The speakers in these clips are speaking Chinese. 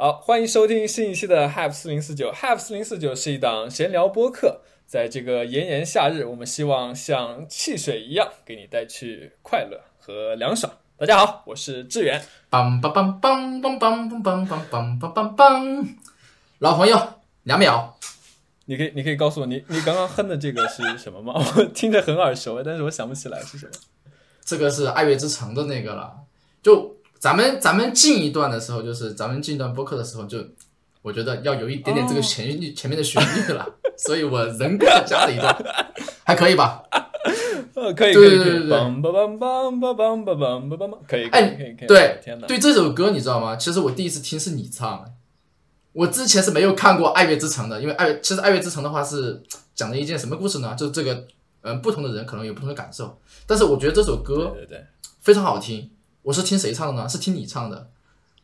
好，欢迎收听新一期的 Have 四零四九。Have 四零四九是一档闲聊播客，在这个炎炎夏日，我们希望像汽水一样给你带去快乐和凉爽。大家好，我是志远。梆梆梆梆梆梆梆梆梆梆梆梆梆，老朋友两秒，你可以，你可以告诉我，你你刚刚哼的这个是什么吗？我听着很耳熟，但是我想不起来是什么。这个是《爱乐之城》的那个了。就咱们咱们进一段的时候，就是咱们进一段播客的时候，就我觉得要有一点点这个前律、前面的旋律了，所以我人格地加了一段，还可以吧？呃，可以，可以，可以。对对对对梆梆梆梆梆梆梆梆梆梆，可以，可以，哎可以，可以。对天，对这首歌你知道吗？其实我第一次听是你唱，我之前是没有看过《爱乐之城》的，因为爱其实《爱乐之城》的话是讲的一件什么故事呢？就是这个嗯，不同的人可能有不同的感受，但是我觉得这首歌对对非常好听。我是听谁唱的呢？是听你唱的，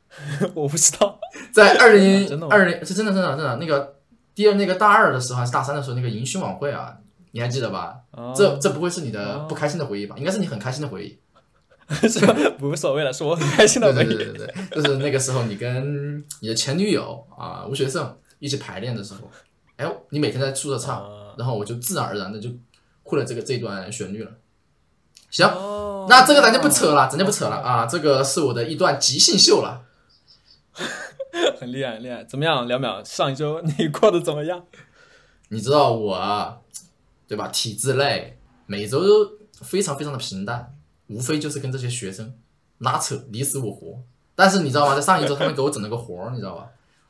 我不知道。在 二零二零是真的真的真的那个第二那个大二的时候还是大三的时候那个迎新晚会啊，你还记得吧？哦这这不会是你的哦不开心的回忆吧？应该是你很开心的回忆。是吧？无所谓了，是我很开心的对回忆。对对对对，就是那个时候你跟你的前女友啊吴学胜一起排练的时候，哎，你每天在宿舍唱，啊然后我就自然而然的就会了这个这段旋律了。行，哦那这个咱就不扯了，咱就不扯了啊，这个是我的一段即兴秀了。很厉害，很厉害。怎么样，两秒？上一周你过得怎么样？你知道我啊对吧？体制内每周都非常非常的平淡，无非就是跟这些学生拉扯你死我活。但是你知道吗？在上一周他们给我整了个活儿，你知道吧？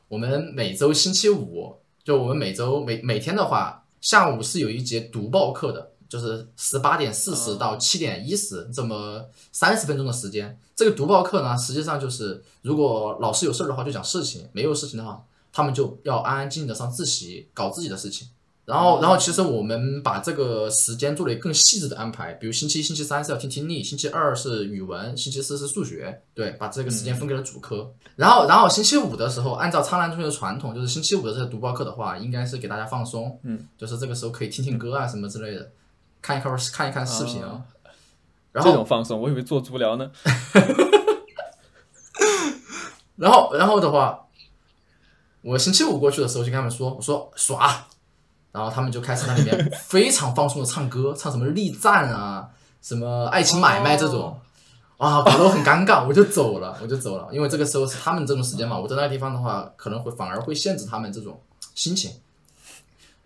我们每周星期五，就我们每周每每天的话，下午是有一节读报课的，就是十八点四十到七点一十这么三十分钟的时间。这个读报课呢，实际上就是如果老师有事儿的话就讲事情，没有事情的话，他们就要安安静静的上自习搞自己的事情。然后，然后其实我们把这个时间做了更细致的安排，比如星期一、星期三是要听听力，星期二是语文，星期四是数学，对，把这个时间分给了主科。然后，然后星期五的时候，按照苍兰中学的传统，就是星期五的这个读报课的话，应该是给大家放松，嗯，就是这个时候可以听听歌啊什么之类的，看一看看一看视频啊。啊然后，这种放松，我以为做足疗呢。然后，然后的话，我星期五过去的时候就跟他们说，我说耍，然后他们就开始那里面非常放松的唱歌，唱什么力战啊，什么爱情买卖这种，啊，搞得我很尴尬，我就走了，我就走了，因为这个时候是他们这种时间嘛，我在那个地方的话，可能会反而会限制他们这种心情。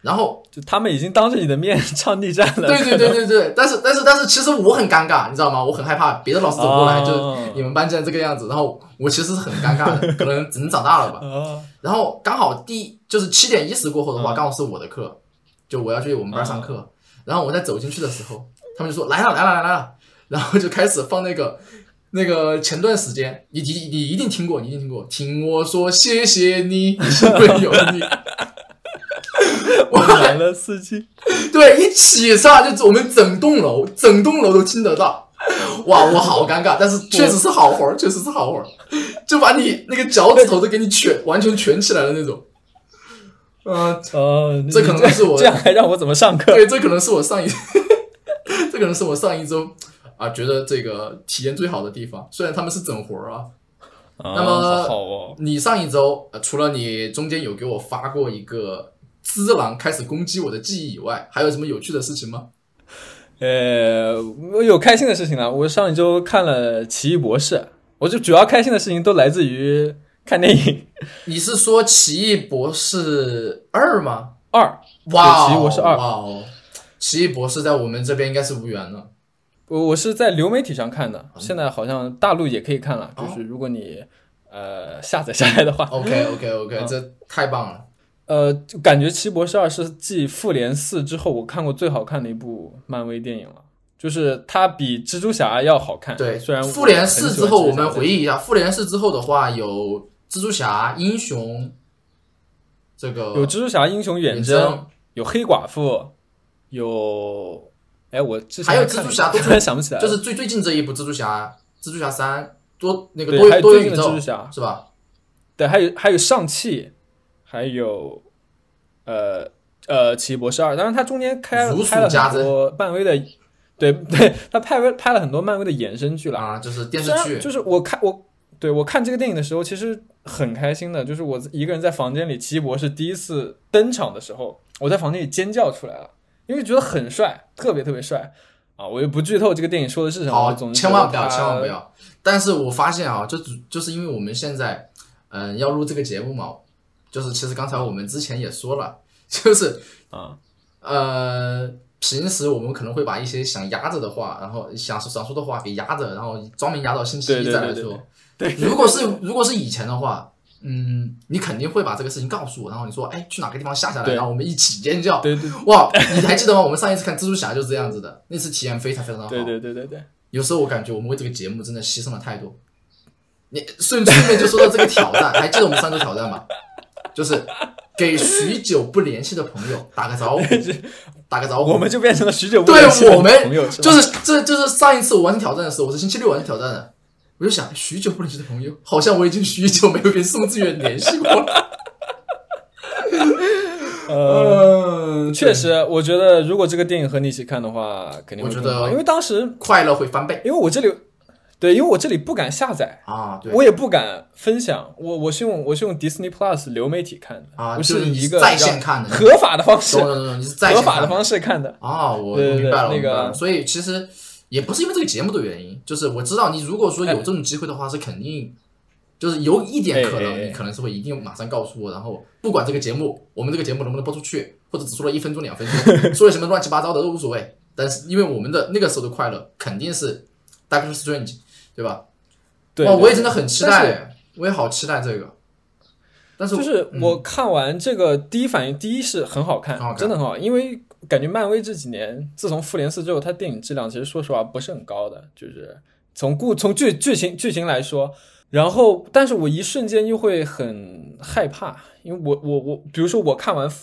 然后，就他们已经当着你的面 唱逆战了。对对对对对，但是但是但是，其实我很尴尬，你知道吗？我很害怕别的老师走过来，哦就你们班竟然这个样子，然后我其实是很尴尬的，可能只能长大了吧。啊，然后刚好第就是七点一十过后的话，嗯刚好是我的课，就我要去我们班上课。然后我在走进去的时候，他们就说来了来了来了，然后就开始放那个那个前段时间，你你你一定听过，你一定听过，听我说谢谢你，幸亏有你。我来了司机。对，一起上就我们整栋楼，整栋楼都听得到。哇，我好尴尬，但是确实是好活儿，确实是好活儿，就把你那个脚趾头都给你卷，完全卷起来的那种。嗯、哦，这可能是我这样还让我怎么上课？对，这可能是我上一，这可能是我上一周啊觉得这个体验最好的地方。虽然他们是整活儿啊，啊那么你上一周、呃、除了你中间有给我发过一个只狼开始攻击我的记忆以外，还有什么有趣的事情吗？呃，我有开心的事情了。我上一周看了《奇异博士》，我就主要开心的事情都来自于看电影你是说《奇异博士二》吗？二。哇哦，奇异博士二哇哦，奇异博士在我们这边应该是无缘了。我我是在流媒体上看的，现在好像大陆也可以看了，哦就是如果你呃下载下来的话，OK OK OK，、嗯这太棒了。呃，就感觉《奇异博士二》是继《复联四》之后我看过最好看的一部漫威电影了，就是它比蜘蛛侠要好看。对，虽然复联四之后，我们回忆一下，复联四之后的话，有蜘蛛侠、英雄，这个有蜘蛛侠、英雄远远征，有黑寡妇，有哎，我之前还有蜘蛛侠都 突然想不起来了，就是最最近这一部蜘蛛侠，蜘蛛侠三多那个多多元宇宙蜘蛛侠是吧？对，还有还有上汽，还有呃呃奇异博士二，当然它中间开拍了很多漫威的，对 对，他拍拍了很多漫威的衍生剧了。啊，就是电视剧就是我看我对我看这个电影的时候，其实很开心的，就是我一个人在房间里，奇异博士第一次登场的时候，我在房间里尖叫出来了，因为觉得很帅，特别特别帅啊！我又不剧透这个电影说的是什么，千万不要，千万不。要。但是我发现啊，就就是因为我们现在，嗯、要录这个节目嘛，就是其实刚才我们之前也说了，就是啊，呃，平时我们可能会把一些想压着的话，然后想想说的话给压着，然后专门压到星期一再来对对。如果是如果是以前的话，嗯，你肯定会把这个事情告诉我，然后你说，哎，去哪个地方下下来，然后我们一起尖叫。对对哇，你还记得吗？我们上一次看蜘蛛侠就是这样子的，那次体验非常非常好。对对对对对，有时候我感觉我们为这个节目真的牺牲了太多。你顺顺便就说到这个挑战，还记得我们上次挑战吗？就是给许久不联系的朋友打个招呼，打个招呼。我们就变成了许久不对联系的我们朋友，是吧？就是这就是上一次我完成挑战的时候，我是星期六完成挑战的，我就想许久不联系的朋友，好像我已经许久没有跟宋志远联系过了。呃，嗯，确实，我觉得如果这个电影和你一起看的话，肯定会我觉得因为当时，快乐会翻倍。因为我这里，对，因为我这里不敢下载，啊！对我也不敢分享，我我是用我是用 Disney Plus 流媒体看的，啊，不就是一个在线看的，合法的方式懂，懂懂懂，你是在线合法的方式看的。啊，我明白了，那个我明白了。所以其实也不是因为这个节目的原因，就是我知道你如果说有这种机会的话，是肯定就是有一点可能，你可能是会一定马上告诉我，然后不管这个节目我们这个节目能不能播出去，或者只说了一分钟两分钟，说了什么乱七八糟的都无所谓。但是因为我们的那个时候的快乐肯定是 Doctor Strange，对吧？对，哇，我也真的很期待，我也好期待这个。但是就是嗯我看完这个第一反应，第一是很好看真的很好，因为感觉漫威这几年自从复联四之后，它电影质量其实说实话不是很高的，就是从故从剧剧情剧情来说，然后但是我一瞬间又会很害怕，因为我我我，比如说我看完《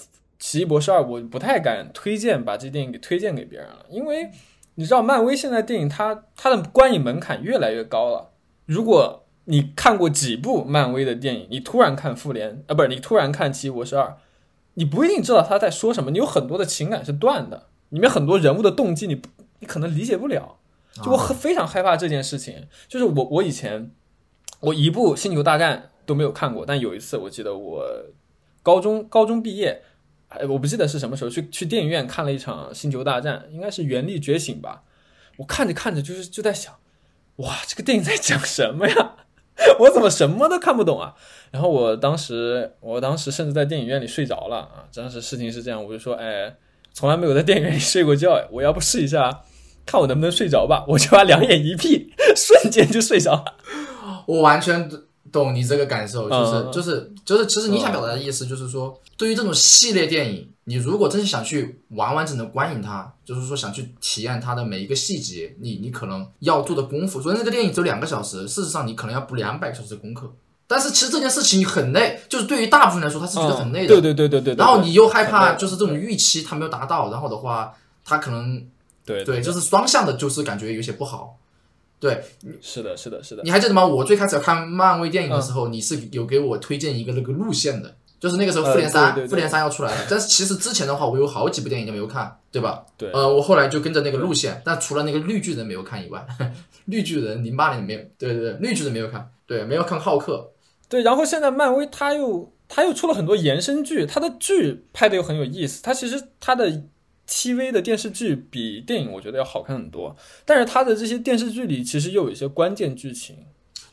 奇异博士二》，我不太敢推荐把这电影给推荐给别人了，因为你知道漫威现在电影它它的观影门槛越来越高了，如果你看过几部漫威的电影，你突然看复联啊，不是你突然看奇异博士二，你不一定知道他在说什么，你有很多的情感是断的，里面很多人物的动机你不你可能理解不了。就我很非常害怕这件事情，就是我我以前我一部星球大战都没有看过，但有一次我记得我高中高中毕业，哎，我不记得是什么时候去去电影院看了一场星球大战，应该是原力觉醒吧。我看着看着就是就在想，哇，这个电影在讲什么呀？我怎么什么都看不懂啊？然后我当时，我当时甚至在电影院里睡着了啊！当时事情是这样，我就说，哎，从来没有在电影院里睡过觉，我要不试一下，看我能不能睡着吧？我就把两眼一闭，瞬间就睡着了。我完全懂你这个感受，就是、嗯就是就是，其实你想表达的意思就是说，对于这种系列电影，你如果真是想去完完整的观影它，就是说想去体验它的每一个细节，你你可能要做的功夫。昨天这个电影只有两个小时，事实上你可能要补两百个小时的功课。但是其实这件事情很累，就是对于大部分人来说，他是觉得很累的。对对对对对。然后你又害怕，就是这种预期他没有达到，然后的话，他可能对对，就是双向的，就是感觉有些不好。对，是的，是的，是的。你还记得吗？我最开始看漫威电影的嗯时候，你是有给我推荐一个那个路线的，就是那个时候呃复联三、复联三要出来了。但是其实之前的话，我有好几部电影都没有看，对吧？对呃，我后来就跟着那个路线，但除了那个绿巨人没有看以外，绿巨人零八年没有，对对对，绿巨人没有看，对，没有看浩克。对，然后现在漫威他又他又出了很多延伸剧，他的剧拍的又很有意思。他其实他的 TV 的电视剧比电影我觉得要好看很多，但是它的这些电视剧里其实又有一些关键剧情。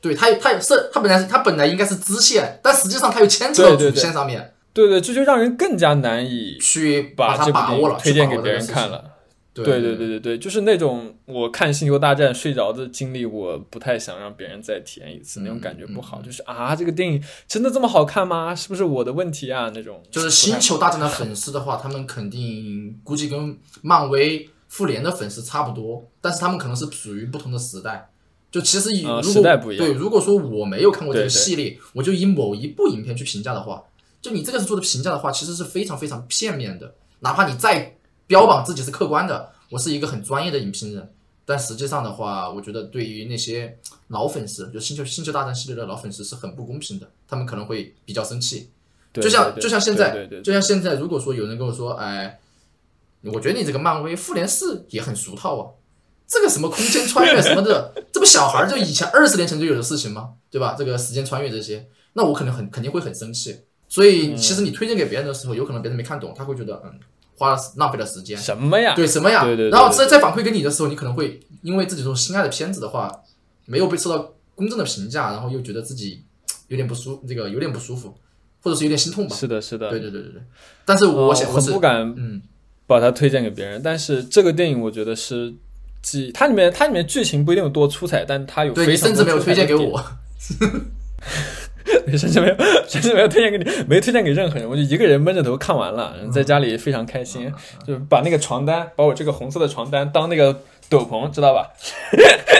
对他，他是它本来是它本来应该是支线，但实际上它又牵扯到主线上面对对，这就让人更加难以去把他这部电影把握了，推荐给别人看。了。对对对对对对，就是那种我看《星球大战》睡着的经历，我不太想让别人再体验一次，那种感觉不好。就是啊，这个电影真的这么好看吗？是不是我的问题啊？那种就是星球大战的粉丝的话，他们肯定估计跟漫威、复联的粉丝差不多，但是他们可能是属于不同的时代。就其实以、啊如果时代不一样对，如果说我没有看过这个对对系列，我就以某一部影片去评价的话，就你这个是做的评价的话，其实是非常非常片面的。哪怕你再标榜自己是客观的，我是一个很专业的影评人，但实际上的话，我觉得对于那些老粉丝，就星球星球大战系列的老粉丝是很不公平的，他们可能会比较生气。就像就像现在，就像现在，如果说有人跟我说，哎，我觉得你这个漫威复联四也很俗套啊，这个什么空间穿越什么的，这不小孩儿就以前二十年前就有的事情吗？对吧？这个时间穿越这些，那我可能很肯定会很生气。所以其实你推荐给别人的时候，有可能别人没看懂，他会觉得嗯，花了浪费了时间。什么呀？对什么呀？对对对然后对再再反馈给你的时候，你可能会因为自己这种心爱的片子的话，没有被受到公正的评价，然后又觉得自己有点不舒，这个有点不舒服，或者是有点心痛吧。是的，是的。对对对对对。但是我想，我不敢嗯，把它推荐给别人，但是这个电影我觉得是既它里面它里面剧情不一定有多出彩，但它有非常甚至没有推荐给我，甚至没有 甚至没有推荐给你，没推荐给任何人，我就一个人闷着头看完了，在家里非常开心，就把那个床单，把我这个红色的床单当那个斗篷，知道吧？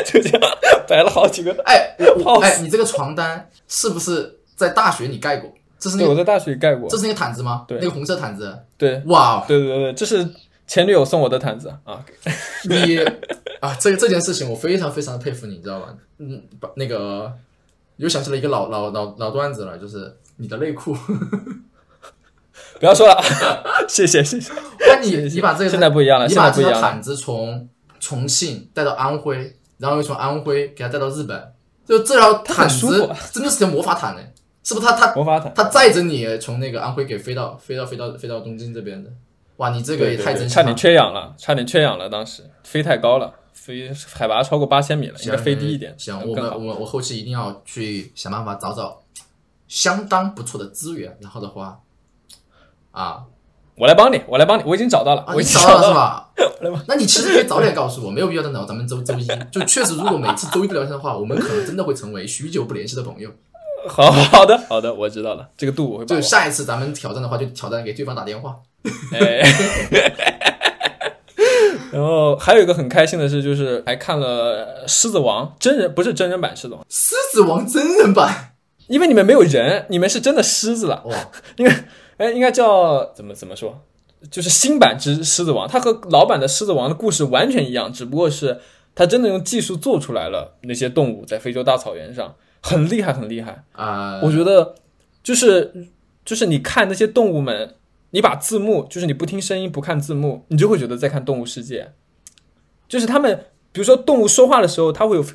就这样摆了好几个。哎，我哎，你这个床单是不是在大学你盖过？这是那个，我在大学里盖过这。是那个毯子吗？对那个红色毯子。对，哇，对对对，这是前女友送我的毯子啊。你啊，这个这件事情我非常非常的佩服你，你知道吧？嗯，把那个又想起了一个老老老老段子了，就是你的内裤。不要说了，谢谢谢谢。那你你把这个现在不一样了，你把。这个毯子从重庆带到安徽，然后又从安徽给它带到日本，就这条毯子真的是条魔法毯呢，是不是它？它魔法毯，它载着你从那个安徽给飞到飞到飞到飞到东京这边的，哇，你这个也太真心了对差点。缺氧了，差点缺氧了。当时飞太高了，飞海拔超过八千米了，应该飞低一点，行，我。们我我后期一定要去想办法找找相当不错的资源，然后的话，啊我来帮你，我来帮你，我已经找到了，啊，我已经找到了是。吧？那你其实可以早点告诉我，没有必要等到咱们周周一。就确实，如果每次周一不聊天的话，我们可能真的会成为许久不联系的朋友。好好的好的，我知道了，这个度我。就下一次咱们挑战的话，就挑战给对方打电话。哎，然后还有一个很开心的事，就是还看了《狮子王》真人，不是真人版《狮子王》，狮子王真人版，因为里面没有人，你们是真的狮子了。哇，应该，哎，应该叫怎么怎么说？就是新版之狮子王，它和老版的狮子王的故事完全一样，只不过是它真的用技术做出来了那些动物在非洲大草原上，很厉害，很厉害。啊、我觉得就是就是你看那些动物们，你把字幕就是你不听声音不看字幕，你就会觉得在看《动物世界》。就是他们，比如说动物说话的时候，它会有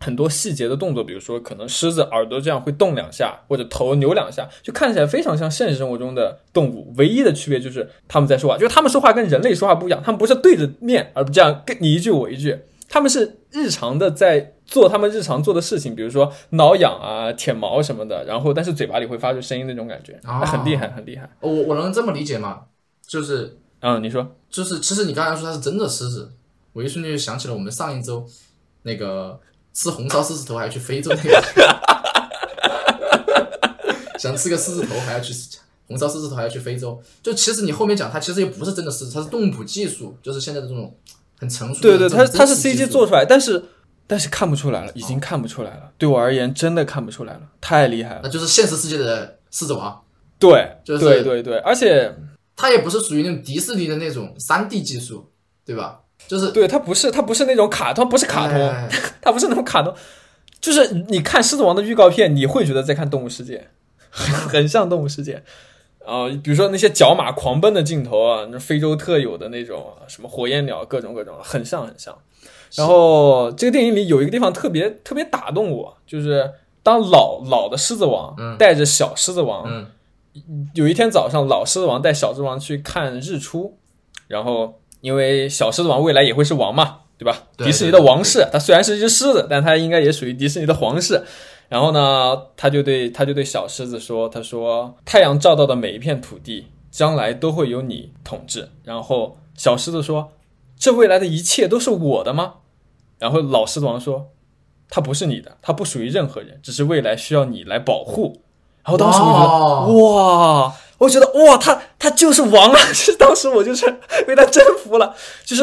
很多细节的动作，比如说可能狮子耳朵这样会动两下，或者头扭两下，就看起来非常像现实生活中的动物。唯一的区别就是他们在说话，就是他们说话跟人类说话不一样，他们不是对着面，而不这样跟你一句我一句，他们是日常的在做他们日常做的事情，比如说挠痒啊、舔毛什么的，然后但是嘴巴里会发出声音那种感觉，啊很厉害，很厉害。我我能这么理解吗？就是嗯，你说就是，其实你刚才说它是真的狮子，我一瞬间就想起了我们上一周那个吃红烧狮子头还要去非洲那个，想吃个狮子头还要去红烧狮子头还要去非洲。就其实你后面讲它其实也不是真的狮子，它是动捕技术，就是现在的这种很成熟的对对，它它是 CG 做出来，但是但是看不出来了，已经看不出来了。对我而言，真的看不出来了，太厉害了。那就是现实世界的狮子王，对，就是对对对，而且它也不是属于那种迪士尼的那种三 D 技术，对吧？就是对它不是它不是那种卡通，不是卡通，哎 它不是那种卡通，就是你看《狮子王》的预告片，你会觉得在看《动物世界》，很像《动物世界》。啊、比如说那些角马狂奔的镜头啊，那非洲特有的那种啊什么火焰鸟，各种各种，很像很像。然后这个电影里有一个地方特别特别打动我，就是当老老的狮子王嗯带着小狮子王，嗯有一天早上，老狮子王带小狮子王去看日出，然后因为小狮子王未来也会是王嘛，对吧？对迪士尼的王室，它虽然是一只狮子，但它应该也属于迪士尼的皇室。然后呢，他就对他就对小狮子说：“他说太阳照到的每一片土地，将来都会由你统治。”然后小狮子说：“这未来的一切都是我的吗？”然后老狮子王说：“它不是你的，它不属于任何人，只是未来需要你来保护。”然后当时我就觉得，哇，我觉得哇，他他就是王啊！就 是当时我就是被他征服了，就是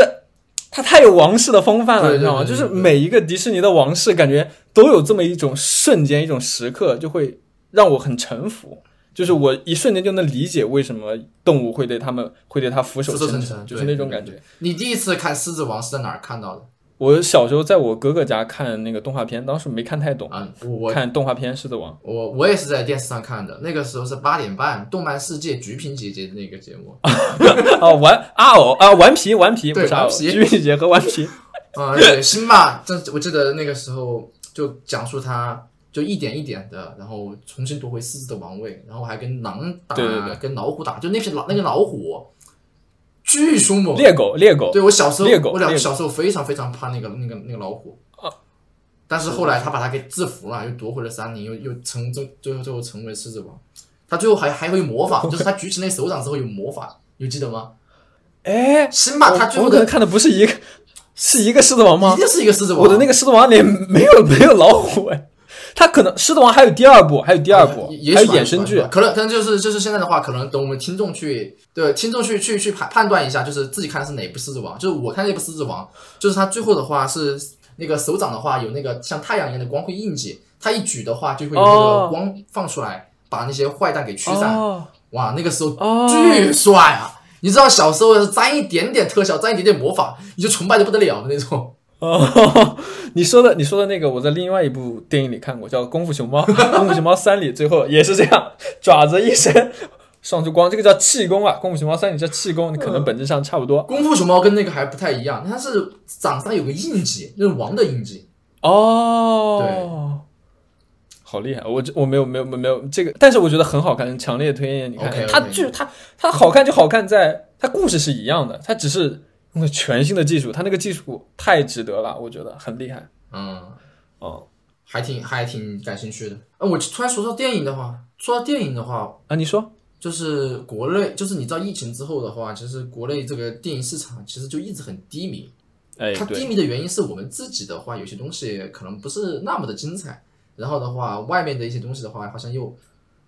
他太有王室的风范了，你知道吗？就是每一个迪士尼的王室，感觉都有这么一种瞬间、一种时刻，就会让我很臣服。就是我一瞬间就能理解为什么动物会对他们会对他俯首称臣，就是那种感觉。你第一次看《狮子王》是在哪儿看到的？我小时候在我哥哥家看那个动画片，当时没看太懂，啊，我看动画片《狮子王》。我我也是在电视上看的，那个时候是八点半，《动漫世界》橘萍姐姐的那个节目。哦，顽阿偶啊，顽皮顽皮，不对是，顽皮橘萍姐姐和顽皮。啊、对，辛巴，这我记得那个时候就讲述他就一点一点的，然后重新夺回狮子的王位，然后还跟狼打，对对对跟老虎打，就那匹老那个老虎巨凶猛。猎狗，猎狗，对我小时候猎狗，我两小时候非常非常怕那个那个那个老虎啊，但是后来他把他给制服了，又夺回了山林，又又成最最后最后成为狮子王。他最后还还会有魔法，就是他举起那手掌之后有魔法，有记得吗？哎，辛巴他最后的我可能看的不是一个，是一个狮子王吗一？定是一个狮子王。我的那个狮子王里没有没有老虎哎，他可能狮子王还有第二部，还有第二部也，也还有衍生剧，可能可能就是就是现在的话，可能等我们听众去对听众去去去判判断一下，就是自己看的是哪部狮子王。就是我看那部狮子王，就是他最后的话是那个手掌的话有那个像太阳一样的光辉印记，他一举的话就会有那哦个光放出来，把那些坏蛋给驱散。哦哇，那个时候哦巨帅啊！你知道小时候要是沾一点点特效，沾一点点魔法，你就崇拜的不得了的那种。哦，你说的你说的那个，我在另外一部电影里看过，叫《功夫熊猫》，《功夫熊猫三》里最后也是这样，爪子一伸上出光，这个叫气功啊，《功夫熊猫三》里叫气功，你可能本质上差不多。功夫熊猫跟那个还不太一样，它是掌上有个印记，那是王的印记。哦，对好厉害！我这我没有没有没有没有这个，但是我觉得很好看，强烈推荐你看。OK，OK 它就是它它好看就好看在它故事是一样的，它只是用了全新的技术，他那个技术太值得了，我觉得很厉害。嗯，哦还挺还挺感兴趣的。呃，我突然说到电影的话，说到电影的话，啊，你说就是国内，就是你知道疫情之后的话，其实国内这个电影市场其实就一直很低迷。哎，它低，迷的原因是我们自己的话，有些东西可能不是那么的精彩，然后的话，外面的一些东西的话，好像又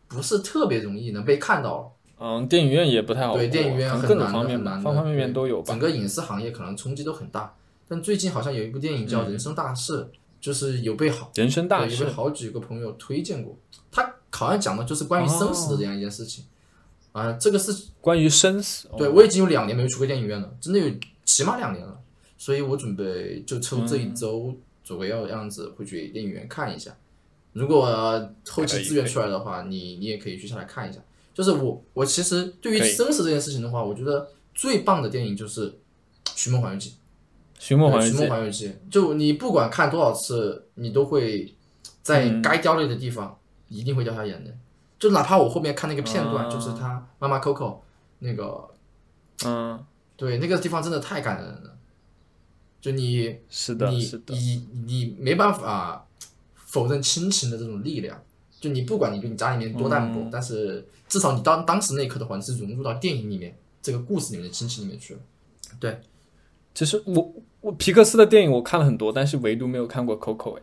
不是特别容易能被看到。嗯，电影院也不太好，对，电影院很难各种方面吧方方面面都有吧整。个影视行业可能冲击都很大。但最近好像有一部电影叫《人生大事》，就是有被好人生大事被好几个朋友推荐过。他好像讲的就是关于生死的这样一件事情。啊、这个是关于生死，哦对我已经有两年没有去过电影院了，真的有起码两年了。所以我准备就抽这一嗯周左右样子会去电影院看一下。如果、呃后期资源出来的话，你你也可以去下来看一下。就是我我其实对于生死这件事情的话，我觉得最棒的电影就是《寻梦环游记》。寻梦环游记寻梦记》环游记》，就你不管看多少次，你都会在嗯该掉泪的地方一定会掉下眼泪。就哪怕我后面看那个片段，啊就是他妈妈 Coco 那个，嗯，对那个地方真的太感人了。就你是的，你是的，你你没办法否认亲情的这种力量。就你不管你对你家里面多淡薄，嗯但是至少你当当时那一刻的话，你是融入到电影里面这个故事里面的亲情里面去了。对其实我我皮克斯的电影我看了很多，但是唯独没有看过 Coco 哎。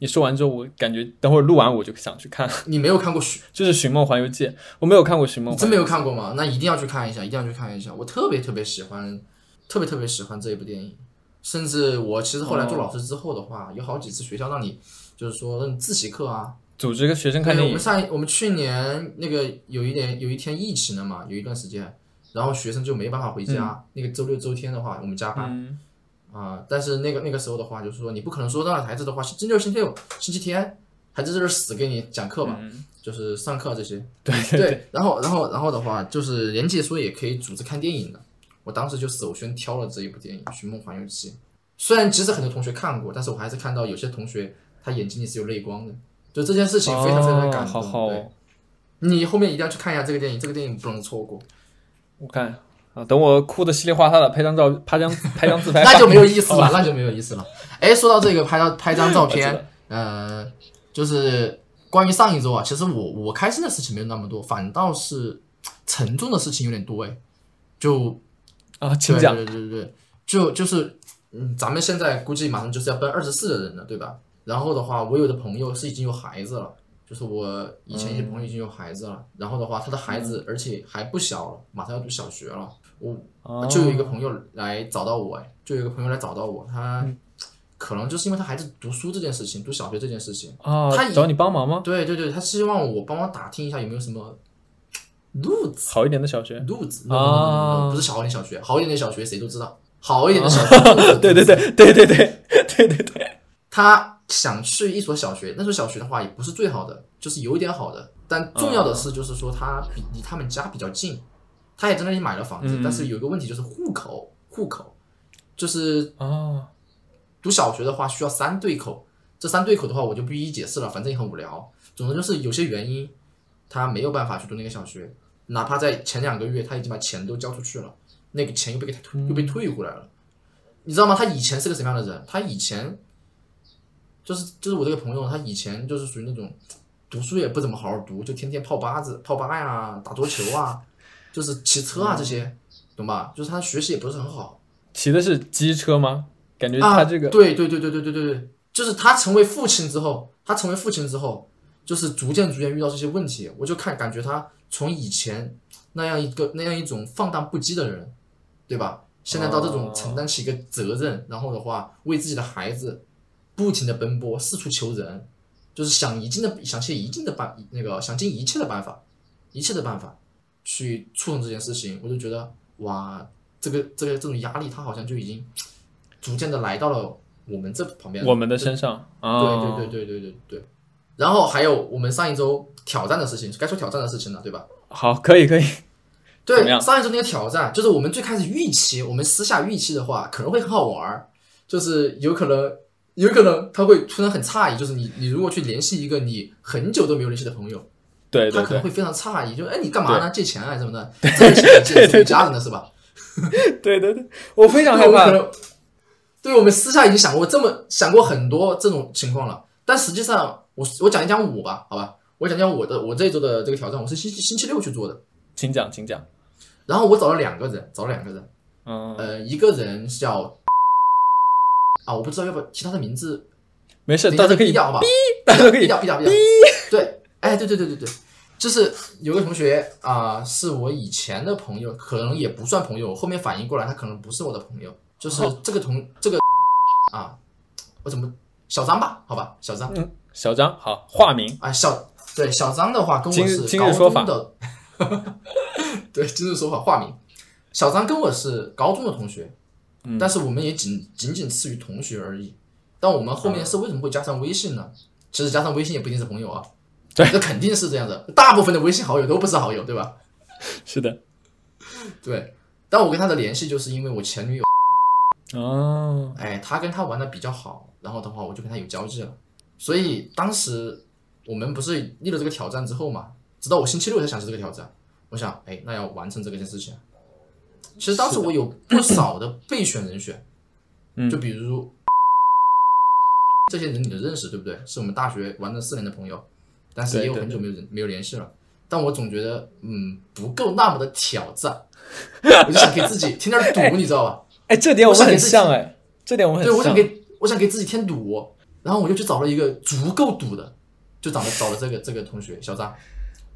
你说完之后，我感觉等会儿录完我就想去看，你没有看过寻 就是《寻梦环游记》，我没有看过《寻梦。你真没有看过吗？那一定要去看一下，一定要去看一下。我特别特别喜欢，特别特别喜欢这一部电影。甚至我其实后来做老师之后的话，有好几次学校让你，就是说让你自习课啊。组织个学生看对，电影我们，上一我们去年那个有一点有一天疫情了嘛，有一段时间，然后学生就没办法回家。那个周六周天的话，我们加班嗯，啊、但是那个那个时候的话，就是说你不可能说让孩子的话，星期六、星期六、星期天，孩子在这儿死给你讲课吧，嗯就是上课这些。对对，然后然后然后的话，就是年级说也可以组织看电影的。我当时就首先挑了这一部电影《寻梦环游记》。虽然其实很多同学看过，但是我还是看到有些同学他眼睛里是有泪光的，就这件事情非常非常感动。哦好好你后面一定要去看一下这个电影，这个电影不能错过，我看啊，等我哭的稀里哗啦的，拍张照，拍张拍张自拍，那就没有意思了，那就没有意思了。哎，说到这个拍到拍张照片 道，呃，就是关于上一周啊，其实我我开心的事情没有那么多，反倒是沉重的事情有点多哎，就啊，请对讲。对对对对，就就是嗯，咱们现在估计马上就是要奔二十四的人了，对吧？然后的话，我有的朋友是已经有孩子了，就是我以前一些朋友已经有孩子了，然后的话，他的孩子而且还不小了，马上要读小学了，我哦就有一个朋友来找到我，哎，就有一个朋友来找到我，他可能就是因为他孩子读书这件事情，读小学这件事情，啊他，找你帮忙吗？对对对，他希望我帮忙打听一下有没有什么 路子。好一点的小学。路子啊不是好一点小学，好一点的小学谁都知道，好一点的小学，对对对对对对对对对，他想去一所小学，那所小学的话也不是最好的，就是有一点好的，但重要的是就是说他比离他们家比较近，他也在那里买了房子，嗯但是有一个问题就是户口，户口就是哦，读小学的话需要三对口，这三对口的话我就不一一解释了，反正也很无聊。总之就是有些原因，他没有办法去读那个小学，哪怕在前两个月他已经把钱都交出去了，那个钱又被给他退又被退回来了。你知道吗？他以前是个什么样的人？他以前就是就是我这个朋友，他以前就是属于那种读书也不怎么好好读，就天天泡吧子、泡吧呀、打桌球啊，就是骑车啊这些，懂吧？就是他学习也不是很好。骑的是机车吗？感觉啊，他这个、对对对对对对对对，就是他成为父亲之后，他成为父亲之后，就是逐渐逐渐遇到这些问题，我就看感觉他从以前那样一个那样一种放荡不羁的人，对吧？现在到这种哦承担起一个责任，然后的话为自己的孩子不停的奔波，四处求人，就是想一尽的想尽一尽的办那个想尽一切的办法，一切的办法去触动这件事情，我就觉得哇，这个这个这种压力，他好像就已经 逐渐的来到了我们这旁边，我们的身上。啊，对对对对对对。对。然后还有我们上一周挑战的事情，该说挑战的事情了，对吧？好，可以可以，对，上一周那个挑战，就是我们最开始预期，我们私下预期的话，可能会很好玩儿，就是有可能，有可能他会突然很诧异，就是你你如果去联系一个你很久都没有联系的朋友，对对对他可能会非常诧异，就哎你干嘛呢？借钱啊什么的，这个钱借自己家人的是吧？对对对，我非常害怕，对我们可能，对我们私下已经想过这么想过很多这种情况了，但实际上，我我讲一讲我吧，好吧，我讲讲我的我这一周的这个挑战，我是星期星期六去做的，请讲请讲，然后我找了两个人，找了两个人，嗯，呃，一个人叫啊，我不知道要不要提他的名字，没事，到时候可以逼掉好吧？到时候可以逼掉，逼掉，逼掉。对，哎，对对对对对，就是有个同学啊、是我以前的朋友，可能也不算朋友，后面反应过来他可能不是我的朋友，就是哦这个同这个啊，我怎么小张吧？好吧，小张嗯，小张好，化名，啊，小对小张的话跟我是高中的，对今日说法化名，小张跟我是高中的同学，嗯但是我们也仅仅仅次于同学而已。但我们后面是为什么会加上微信呢？其实加上微信也不一定是朋友啊，对这肯定是这样的。大部分的微信好友都不是好友，对吧？是的，对。但我跟他的联系就是因为我前女友，哦，哎，他跟他玩的比较好，然后的话我就跟他有交际了。所以当时我们不是立了这个挑战之后嘛，直到我星期六才想起这个挑战，我想，哎，那要完成这个件事情。其实当时我有不少的备选人选，嗯就比如这些人你都认识，对不对？是我们大学玩了四年的朋友，但是也有对对很久没有人没有联系了。但我总觉得，嗯，不够那么的挑战，我就想给自己添点堵，你知道吧？哎，这点我们很像哎，这点我很像，我想给我想给自己添堵，然后我就去找了一个足够堵的，就找了找了这个这个同学小张。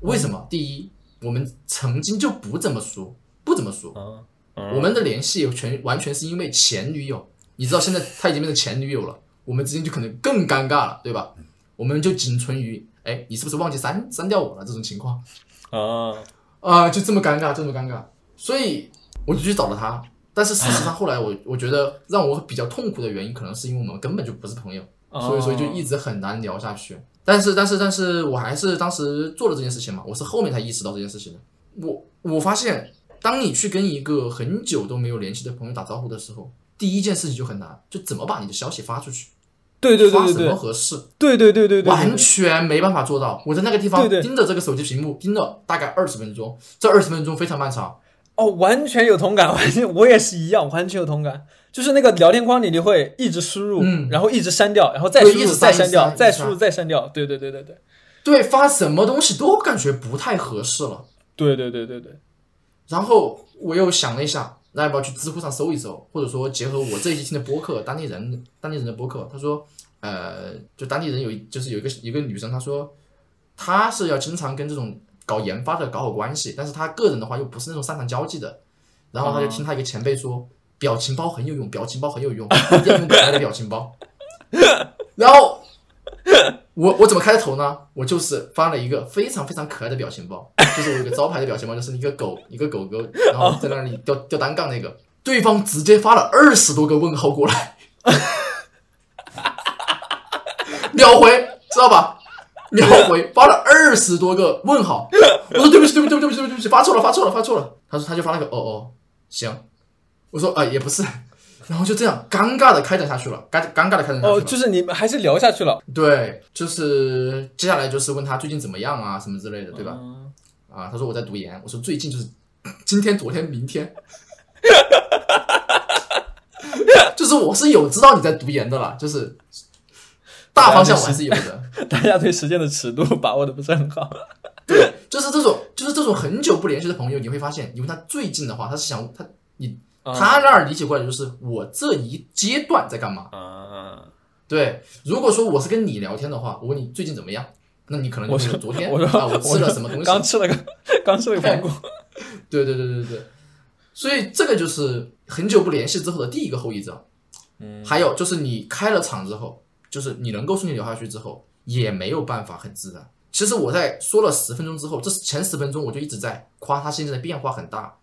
为什么？第一，我们曾经就不怎么熟，不怎么熟。嗯我们的联系全完全是因为前女友，你知道现在他已经变成前女友了，我们之间就可能更尴尬了，对吧？我们就仅存于哎，你是不是忘记删删掉我了这种情况啊，啊、就这么尴尬，这么尴尬，所以我就去找了他。但是事实上后来我我觉得让我比较痛苦的原因，可能是因为我们根本就不是朋友。所以所以就一直很难聊下去。但是但是但是我还是当时做了这件事情嘛，我是后面才意识到这件事情的。我我发现，当你去跟一个很久都没有联系的朋友打招呼的时候，第一件事情就很难，就怎么把你的消息发出去，对对对发什么对对合适，对对对对对，完全没办法做到。我在那个地方对对盯着这个手机屏幕盯了大概二十分钟，这二十分钟非常漫长。哦，完全有同感，完全我也是一样，完全有同感。就是那个聊天框里，你会一直输入，嗯然后一直删掉，然后再输入，再删掉，再输入，再删掉。对对对对对，对，发什么东西都感觉不太合适了。对对对对对，然后我又想了一下，那要不要去知乎上搜一搜，或者说结合我这一期听的播客，当地人当地人的播客，他说，呃，就当地人有就是有一个一个女生，她说她是要经常跟这种搞研发的搞好关系，但是她个人的话又不是那种擅长交际的，然后她就听她一个前辈说，表情包很有用，表情包很有用，要用可爱的表情包，然后。我我怎么开头呢？我就是发了一个非常非常可爱的表情包，就是我有个招牌的表情包，就是一个狗一个狗狗，然后在那里吊吊单杠那个，对方直接发了二十多个问号过来，秒回，知道吧？秒回发了二十多个问号，我说对不起对不起对不起对不起对不起，发错了发错了发错了，他说他就发了个哦哦行，我说啊、也不是，然后就这样尴尬的开展下去了，尴尴尬的开展下去了。哦，就是你们还是聊下去了，对，就是接下来就是问他最近怎么样啊，什么之类的，对吧？嗯啊，他说我在读研，我说最近就是今天、昨天、明天，就是我是有知道你在读研的啦，就是大方向我还是有的。大家对时间的尺度把握的不是很好。对，就是这种，就是这种很久不联系的朋友，你会发现，你问他最近的话，他是想他你啊他那儿理解过来的就是我这一阶段在干嘛。嗯，对，如果说我是跟你聊天的话，我问你最近怎么样，那你可能就我说昨天啊，我吃了什么东西，刚吃了个 刚吃了个苹果。对对对对对，所以这个就是很久不联系之后的第一个后遗症。嗯，还有就是你开了场之后，就是你能够顺利聊下去之后，也没有办法很自然。其实我在说了十分钟之后，这前十分钟我就一直在夸他现在的变化很大，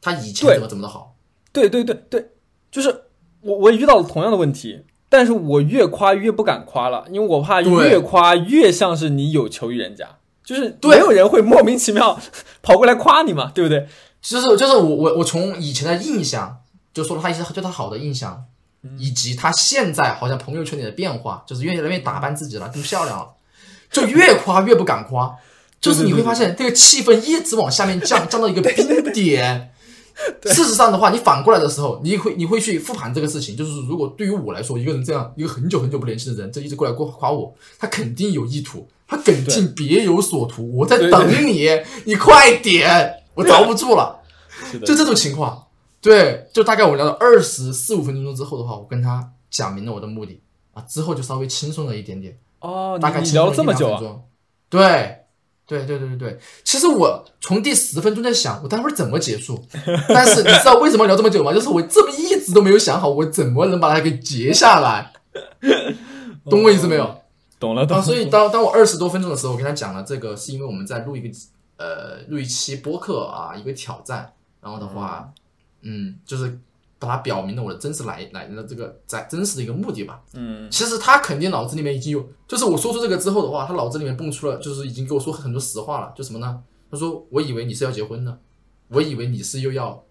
他以前怎么怎么的好。对对对对，就是我我也遇到了同样的问题，但是我越夸越不敢夸了，因为我怕越夸越像是你有求于人家，就是对没有人会莫名其妙 跑过来夸你嘛，对不对？就是就是我我我从以前的印象就说了他一些对他好的印象，以及他现在好像朋友圈里的变化，就是越来越打扮自己了，更漂亮了，就越夸越不敢夸，就是你会发现这个气氛一直往下面降，降到一个冰点。事实上的话，你反过来的时候，你会你会去复盘这个事情，就是如果对于我来说，一个人这样一个很久很久不联系的人，这一直过来过夸我，他肯定有意图，他肯定别有所图，我在对等你，你快点，我着不住了。就这种情况，对，就大概我们聊了二十四五分钟之后的话，我跟他讲明了我的目的啊，之后就稍微轻松了一点点，哦，大概轻松一这么久。对，对对对对对，其实我从第十分钟在想，我待会儿怎么结束，但是你知道为什么聊这么久吗？就是我这么一直都没有想好，我怎么能把它给截下来，懂我意思没有？啊，懂了懂了。所以当当我二十多分钟的时候，我跟他讲了这个，是因为我们在录一个呃录一期播客啊，一个挑战，然后的话，嗯，就是把它表明了我的真实来来的这个在真实的一个目的吧。嗯，其实他肯定脑子里面已经有，就是我说出这个之后的话，他脑子里面蹦出了，就是已经给我说很多实话了，就什么呢？他说我以为你是要结婚呢，我以为你是又要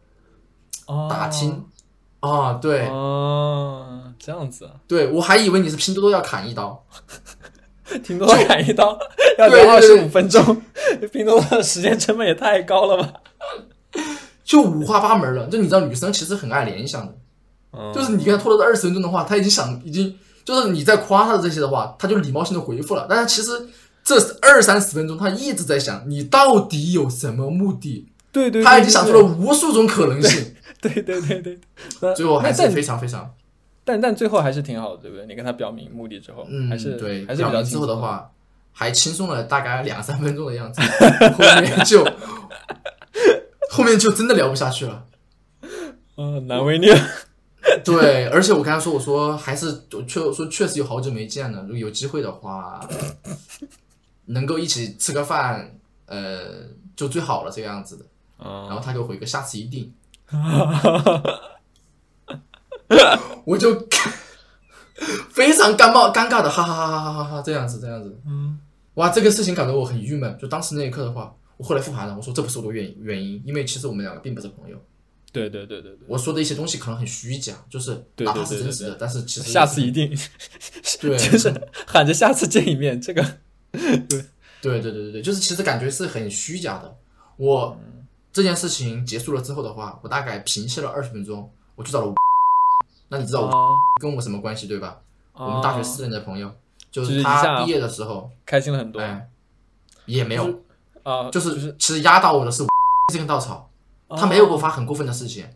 哦打听。啊，对、哦，这样子啊，对，我还以为你是拼多多要砍一刀，拼多多砍一刀要对聊二十对五分钟，拼多多的时间成本也太高了吧？就五花八门了。就你知道，女生其实很爱联想的，嗯就是你跟她拖了这二十分钟的话，她已经想，已经就是你在夸她的这些的话，她就礼貌性的回复了。但是其实这二三十分钟，她一直在想你到底有什么目的，对对，他已对经想出了，无数种可能性，对对对对最后还是非常非常，但但最后还是挺好的，对不对？你跟他表明目的之后，嗯，还是对，还是比较表明之后的话，还轻松了大概两三分钟的样子，后面就后面就真的聊不下去了。嗯，难为你了。对，而且我跟他说，我说还是我确说确实有好久没见了，如果有机会的话，能够一起吃个饭，呃，就最好了这个样子的。然嗯，后他给我回个下次一定，我就 非常尴冒尴尬的哈哈哈哈哈哈哈这样子这样子，嗯，哇，这个事情搞得我很郁闷。就当时那一刻的话，我后来复盘了，我说这不是我的原原因，因为其实我们两个并不是朋友。对对对对对，我说的一些东西可能很虚假，就是对哪怕是真实的，但是其实下次一定，对就是喊着下次见一面，这个 对对对对对，就是其实感觉是很虚假的。我这件事情结束了之后的话，我大概平息了二十分钟，我去找了。那你知道我啊跟我什么关系对吧？我们啊大学四年的朋友，就就是他毕业的时候，开心了很多哎，也没有，啊，就是就是其实压倒我的是这根稻草，他没有给我发很过分的事情。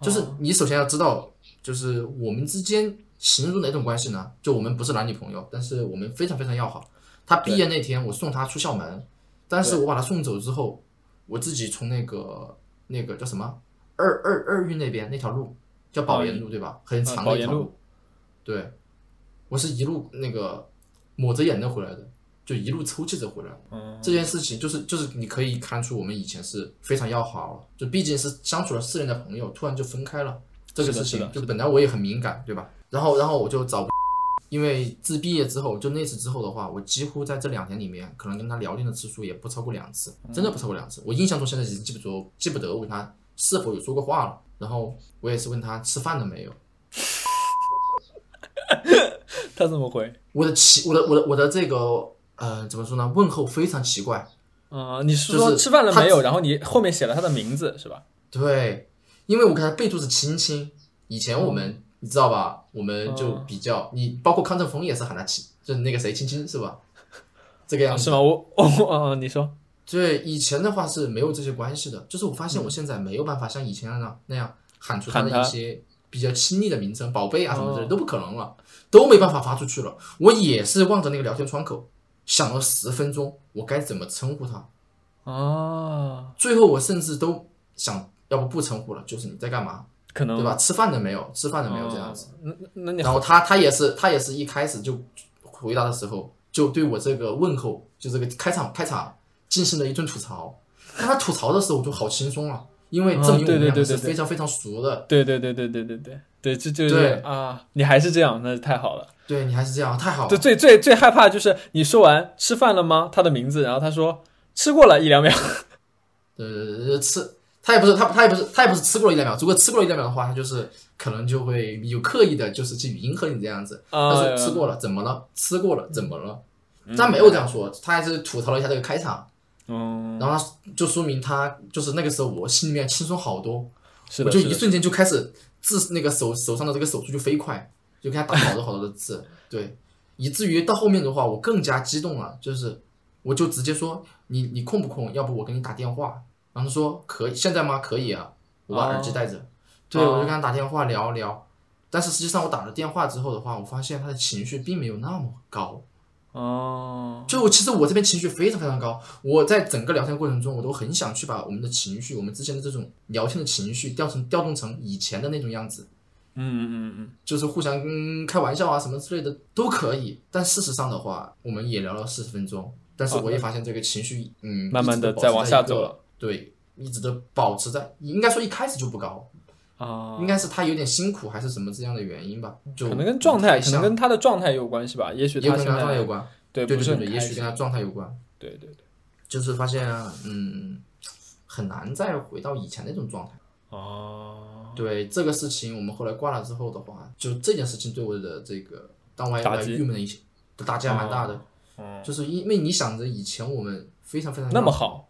就是哦你首先要知道，就是我们之间形容哪种关系呢？就我们不是男女朋友，但是我们非常非常要好。他毕业那天，我送他出校门，但是我把他送走之后，我自己从那个那个叫什么二二二运那边那条路叫宝岩路对吧？很长的一条路，对，我是一路那个抹着眼泪回来的，就一路抽泣着回来的。嗯，这件事情就是就是你可以看出我们以前是非常要好，就毕竟是相处了四年的朋友，突然就分开了，这个事情就本来我也很敏感，对吧？然后然后我就找，因为自毕业之后，就那次之后的话，我几乎在这两年里面，可能跟他聊天的次数也不超过两次，真的不超过两次。我印象中现在已经记不住记不得我跟他是否有说过话了。然后我也是问他吃饭了没有，他怎么回？我的奇，我的我的我的这个呃怎么说呢？问候非常奇怪。啊、你是就是说吃饭了他没有？然后你后面写了他的名字是吧？对，因为我给他备注是亲亲。以前我们、你知道吧？我们就嗯比较，你包括康正峰也是喊他亲，就是那个谁亲亲是吧？这个样子。啊是吗？我哦哦，你说对，以前的话是没有这些关系的，就是我发现我现在没有办法像以前那样那样喊出他的一些比较亲昵的名称，宝贝啊什么之类的哦都不可能了，都没办法发出去了。我也是望着那个聊天窗口，想了十分钟，我该怎么称呼他。哦，最后我甚至都想要不不称呼了，就是你在干嘛，可能对吧？吃饭了没有？吃饭了没有？这样子。哦那那那你然后他他也是他也是一开始就回答的时候，就对我这个问候，就这个开场开场进行了一顿吐槽。但他吐槽的时候我就好轻松啊，因为证明我们两个是非常非常熟的。对对对对对对对对，这就是对啊，你还是这样，那太好了。对你还是这样，太好就了。最最最害怕就是你说完吃饭了吗？他的名字，然后他说吃过了一两秒。呃，吃他也不是他他也不是他也不是吃过了一两秒，如果吃过了一两秒的话，他就是可能就会有刻意的，就是去迎合你这样子。啊他说吃过了，怎么了？吃过了，怎么了？嗯他没有这样说，他还是吐槽了一下这个开场，嗯，然后他就说明他就是那个时候我心里面轻松好多，是的，我就一瞬间就开始字那个手手上的这个手速就飞快，就给他打好多好多的字，对，以至于到后面的话我更加激动了，就是我就直接说你你空不空？要不我给你打电话？然后他说可以，现在吗？可以啊，我把耳机带着，对哦我就跟他打电话聊聊，但是实际上我打了电话之后的话，我发现他的情绪并没有那么高。哦，就我其实我这边情绪非常非常高，我在整个聊天过程中，我都很想去把我们的情绪，我们之间的这种聊天的情绪调成调动成以前的那种样子，嗯嗯嗯就是互相、嗯、开玩笑啊什么之类的都可以。但事实上的话，我们也聊了四十分钟，但是哦我也发现这个情绪，嗯，慢慢地一直都保持在往下走了，对，一直都保持在，应该说一开始就不高，嗯啊，应该是他有点辛苦还是什么这样的原因吧，就可能跟状态，可能跟他的状态有关系吧。也许也可能跟他状态有关，对对对也许跟他状态有关。对对对，就是发现，嗯，很难再回到以前那种状态。哦，对这个事情，我们后来挂了之后的话，就这件事情对我的这个当我还郁闷的一些，打击还蛮大的。嗯，就是因为你想着以前我们非常非常那么好，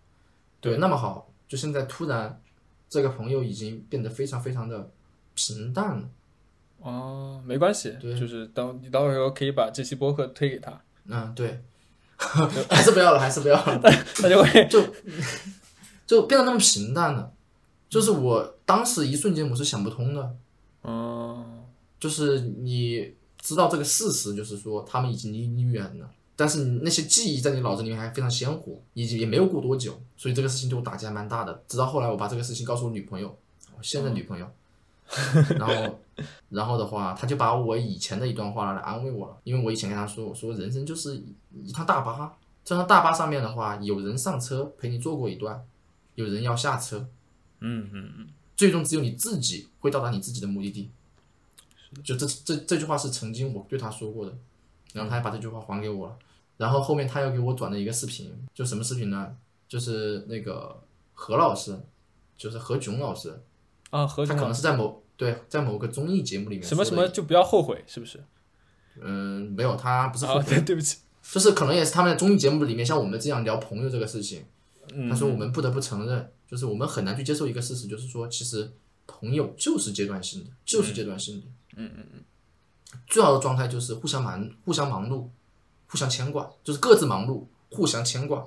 对那么好，就现在突然这个朋友已经变得非常非常的平淡了。哦，没关系，对就是等你到时候可以把这期播客推给他，嗯，对，还是不要了，还是不要了。他就会 就就变得那么平淡了。就是我当时一瞬间我是想不通的，嗯就是你知道这个事实，就是说他们已经离你远了，但是你那些记忆在你脑子里面还非常鲜活，已经也没有过多久，所以这个事情对我打击还蛮大的。直到后来我把这个事情告诉我女朋友，我现在女朋友，然后然后的话，她就把我以前的一段话拿来安慰我了，因为我以前跟她说，我说人生就是一趟大巴，这趟大巴上面的话，有人上车陪你坐过一段，有人要下车，嗯嗯嗯，最终只有你自己会到达你自己的目的地。就这这这句话是曾经我对他说过的，然后他还把这句话还给我了。然后后面他又给我转了一个视频，就什么视频呢？就是那个何老师，就是何炅老师，啊，何炅他可能是在某对在某个综艺节目里面什么什么就不要后悔，是不是？嗯，没有，他不是后啊，悔，对，对不起，就是可能也是他们在综艺节目里面像我们这样聊朋友这个事情，嗯，他说我们不得不承认，就是我们很难去接受一个事实，就是说其实朋友就是阶段性的，就是阶段性的。嗯嗯嗯。最好的状态就是互相忙，互相忙碌，互相牵挂，就是各自忙碌，互相牵挂。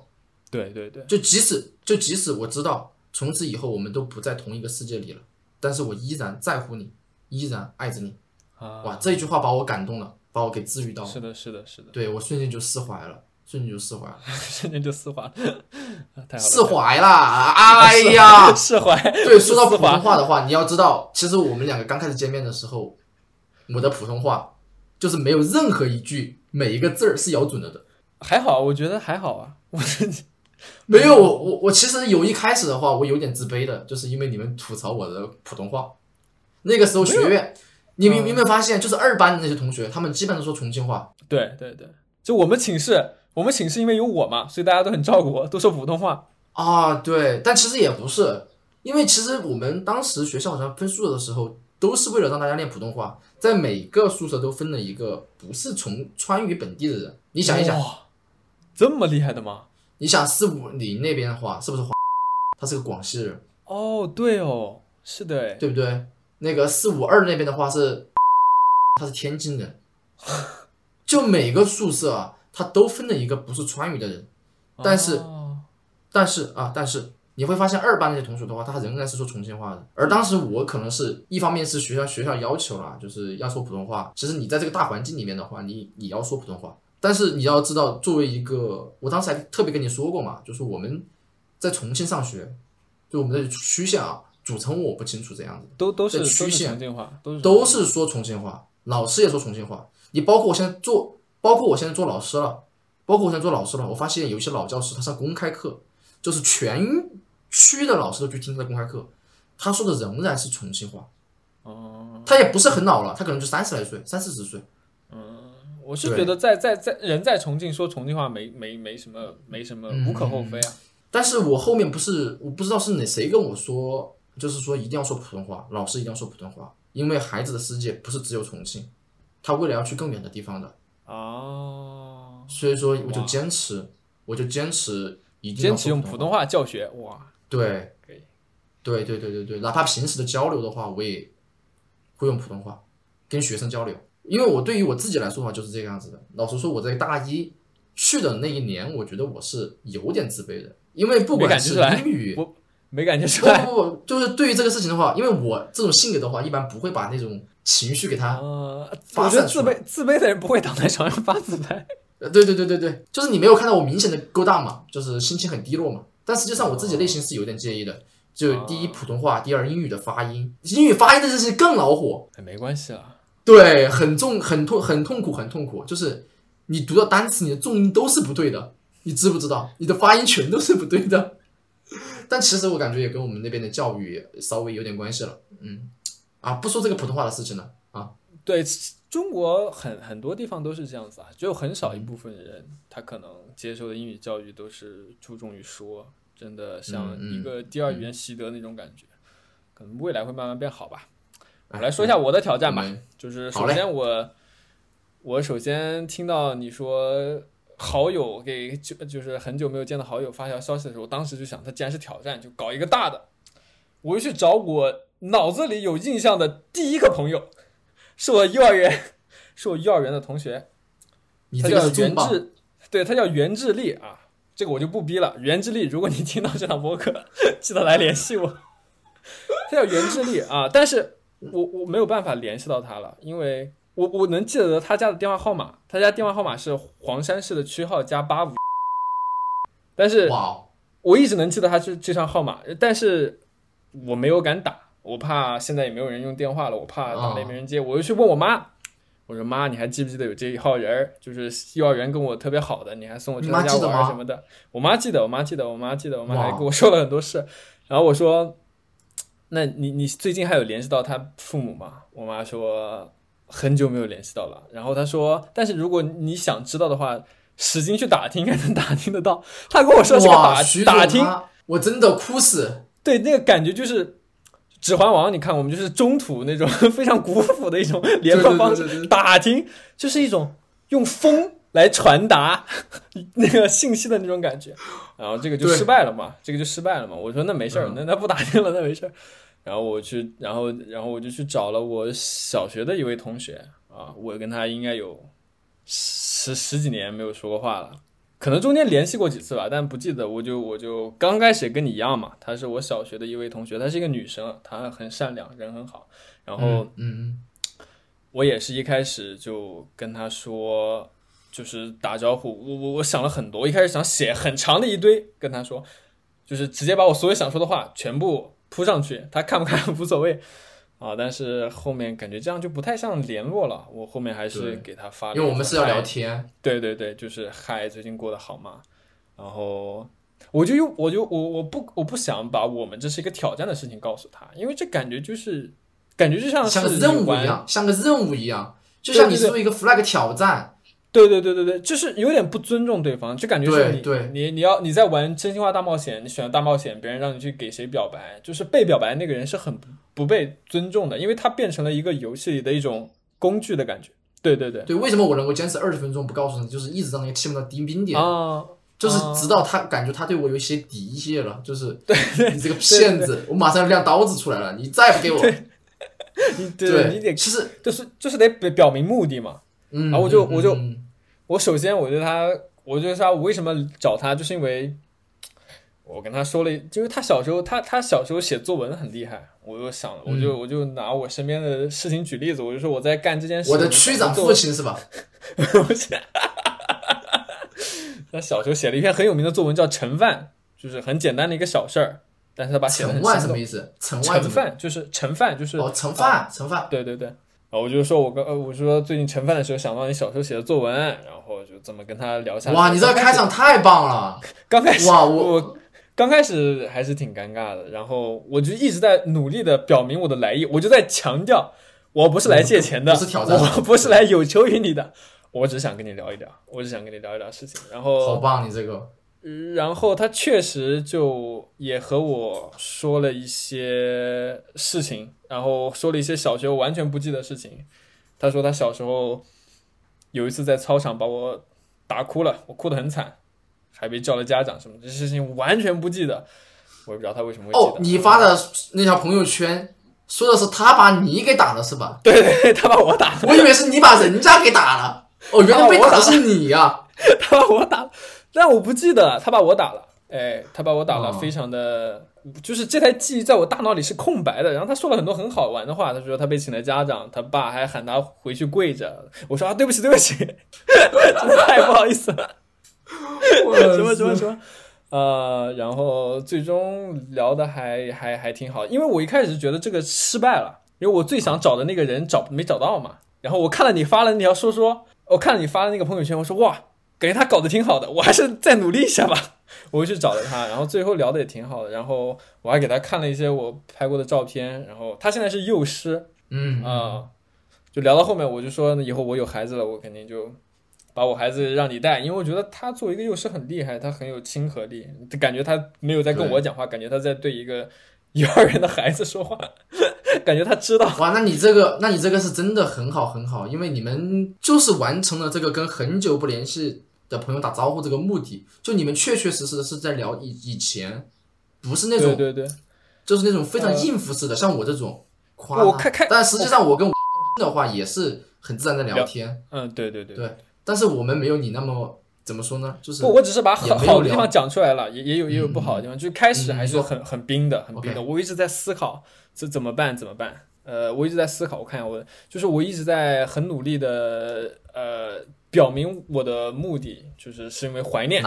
对对对，就即使就即使我知道从此以后我们都不在同一个世界里了，但是我依然在乎你，依然爱着你。啊，哇，这一句话把我感动了，把我给治愈到了。是的，是的，是的，对我瞬间就释怀了，瞬间就释怀了，瞬间就丝滑，啊太好了，释怀啦！哎呀，释怀，对，说到普通话的话，你要知道，其实我们两个刚开始见面的时候，我的普通话就是没有任何一句每一个字儿是咬准了的。还好，我觉得还好啊，我没有，我我我其实有一开始的话，我有点自卑的，就是因为你们吐槽我的普通话。那个时候学院，你们有没有发现，就是二班的那些同学，他们基本都说重庆话。对对对，就我们寝室，我们寝室因为有我嘛，所以大家都很照顾我，都说普通话。啊，对，但其实也不是，因为其实我们当时学校好像分数的时候，都是为了让大家练普通话，在每个宿舍都分了一个不是从川渝本地的人。你想一想，哇，这么厉害的吗？你想四五零那边的话，是不是华？他是个广西人，哦，对哦，是的，哎，对不对？那个四五二那边的话是，他是天津人。就每个宿舍啊，他都分了一个不是川渝的人，但是哦但是啊，但是你会发现二班那些同学的话，他仍然是说重庆话的。而当时我可能是一方面是学校学校要求啦，就是要说普通话。其实你在这个大环境里面的话，你也要说普通话。但是你要知道，作为一个，我当时还特别跟你说过嘛，就是我们在重庆上学，就我们的区县啊，组成我不清楚这样子，都都是区县重庆话，都是都是说重庆话，老师也说重庆话。你包括我现在做，包括我现在做老师了，包括我现在做老师了，我发现有一些老教师他上公开课，就是全区的老师都去听他的公开课，他说的仍然是重庆话。哦，他也不是很老了，他可能就三十来岁，三四十岁。嗯我是觉得在在在人在重庆说重庆话没没没什么没什么嗯无可厚非啊。但是我后面不是，我不知道是哪谁跟我说，就是说一定要说普通话，老师一定要说普通话，因为孩子的世界不是只有重庆，他未来要去更远的地方的，哦，所以说我就坚持，我就坚持一定要坚持用普通话教学，哇，对，可以对对对对对，哪怕平时的交流的话，我也会用普通话跟学生交流，因为我对于我自己来说的话就是这个样子的。老实说，我在大一去的那一年，我觉得我是有点自卑的，因为不管是英语，我没感觉出来。不不，就是对于这个事情的话，因为我这种性格的话，一般不会把那种情绪给他，呃，发我觉得自散出来卑自卑的人不会躺在床上发自拍。呃，对对对对对，就是你没有看到我明显的勾当嘛，就是心情很低落嘛。但实际上我自己内心是有点介意的，就第一普通话，第二英语的发音，英语发音这件事情更恼火。哎没关系了，对，很重，很痛，很痛苦，很痛苦。就是你读的单词，你的重音都是不对的，你知不知道？你的发音全都是不对的。但其实我感觉也跟我们那边的教育稍微有点关系了。嗯，啊，不说这个普通话的事情了啊。对中国很很多地方都是这样子啊，只有很少一部分人他可能接受的英语教育都是注重于说，真的像一个第二语言习得那种感觉，可能未来会慢慢变好吧。我哎来说一下我的挑战吧就是首先我我首先听到你说好友给就就是很久没有见的好友发条消息的时候，我当时就想，他既然是挑战，就搞一个大的。我就去找我脑子里有印象的第一个朋友，是我幼儿园，是我幼儿园的同学，你这个他叫袁志，对他叫袁志力啊，这个我就不逼了。袁志力，如果你听到这档播客，记得来联系我。他叫袁志力啊，但是我我没有办法联系到他了，因为我我能记得他家的电话号码，他家电话号码是黄山市的区号加八五，但是我一直能记得他这这串号码，但是我没有敢打，我怕现在也没有人用电话了，我怕打了也没人接，我就去问我妈，我说妈，你还记不记得有这一号人儿？就是幼儿园跟我特别好的，你还送我去他家玩什么的。我妈记得，我妈记得，我妈记得，我妈还跟我说了很多事。然后我说，那你你最近还有联系到他父母吗？我妈说很久没有联系到了。然后她说，但是如果你想知道的话，使劲去打听，应该能打听得到。她跟我说这个，打打听，我真的哭死。对，那个感觉就是《指环王》，你看我们就是中土那种 非常古朴的一种联络方式，打听就是一种用风来传达那个信息的那种感觉，然后这个就失败了嘛，这个就失败了嘛。我说那没事儿，嗯那那不打听了，那没事儿。然后我去，然后然后我就去找了我小学的一位同学啊，我跟他应该有十十几年没有说过话了。可能中间联系过几次吧，但不记得。我就我就刚开始也跟你一样嘛，她是我小学的一位同学，她是一个女生，她很善良，人很好。然后嗯嗯我也是一开始就跟她说，就是打招呼。我我我想了很多，我一开始想写很长的一堆跟她说，就是直接把我所有想说的话全部铺上去，她看不看无所谓啊。但是后面感觉这样就不太像联络了，我后面还是给他发因为我们是要聊天，对对对，就是嗨，最近过得好吗？然后我就用我就我我不我不想把我们这是一个挑战的事情告诉他，因为这感觉就是感觉就像是像个任务玩一样，像个任务一样，就像你对对对说一个 flag 挑战，对对对对对，就是有点不尊重对方，就感觉是你对对你你要你在玩真心话大冒险，你选了大冒险，别人让你去给谁表白，就是被表白那个人是很不不被尊重的，因为他变成了一个游戏里的一种工具的感觉。对对对，对，为什么我能够坚持二十分钟不告诉你，就是一直让那个气氛到低冰点，啊，就是啊直到他感觉他对我有一些敌意了，就是你这个骗子，我马上要亮刀子出来了，你再不给我，你对你得其实就是就是得表表明目的嘛。嗯，然后我就嗯我就嗯我首先我觉得他，我觉得他我为什么找他，就是因为我跟他说了，就是他小时候他他小时候写作文很厉害，我就想了，我就我就拿我身边的事情举例子，我就说我在干这件事，我的区长父亲是吧？他小时候写了一篇很有名的作文，叫《盛饭》，就是很简单的一个小事儿，但是他把盛很生动。万什么意思？盛？饭就是盛饭就是哦，盛饭，盛饭。对对对，然后我就说我刚呃我说最近盛饭的时候想到你小时候写的作文，然后就这么跟他聊下来。哇，你这个开场太棒了！刚开始哇我我刚开始还是挺尴尬的，然后我就一直在努力的表明我的来意，我就在强调我不是来借钱的，不是挑战我不是来有求于你的，我只想跟你聊一聊，我只想跟你聊一聊事情。然后好棒，你这个然后他确实就也和我说了一些事情，然后说了一些小学我完全不记得的事情。他说他小时候有一次在操场把我打哭了，我哭得很惨，还被叫了家长什么，这事情完全不记得。我也不知道他为什么会记哦得。，你发的那条朋友圈说的是他把你给打了是吧？对对对，他把我打了，我以为是你把人家给打了。哦，原来被打的是你呀、他把我打了，但我不记得，他把我打了。哎，他把我打了，哦非常的，就是这台记忆在我大脑里是空白的。然后他说了很多很好玩的话，他说他被请了家长，他爸还喊他回去跪着。我说啊，对不起，对不起，真的太不好意思了。什么什么什么，呃，然后最终聊的还还还挺好，因为我一开始觉得这个失败了，因为我最想找的那个人找没找到嘛。然后我看了你发了那条说说，我看了你发的那个朋友圈，我说哇，感觉他搞得挺好的，我还是再努力一下吧。我就去找了他，然后最后聊的也挺好的，然后我还给他看了一些我拍过的照片，然后他现在是幼师，嗯。啊、就聊到后面，我就说以后我有孩子了，我肯定就把我孩子让你带，因为我觉得他作为一个幼师很厉害，他很有亲和力，感觉他没有在跟我讲话，感觉他在对一个幼儿园的孩子说话，感觉他知道。哇，那你这个，那你这个是真的很好很好，因为你们就是完成了这个跟很久不联系的朋友打招呼这个目的，就你们确确实实是在聊以以前，不是那种对对对，就是那种非常呃应付式的，像我这种夸我看看但实际上我跟我的话也是很自然的聊天，嗯，对对对。对但是我们没有你那么怎么说呢？就是不，我只是把也没有聊好好的地方讲出来了，也也有也有不好的地方。就开始还是嗯很很冰的，很冰的。我一直在思考这怎么办，怎么办？呃，我一直在思考。我看一下我，就是我一直在很努力的呃表明我的目的，就是是因为怀念，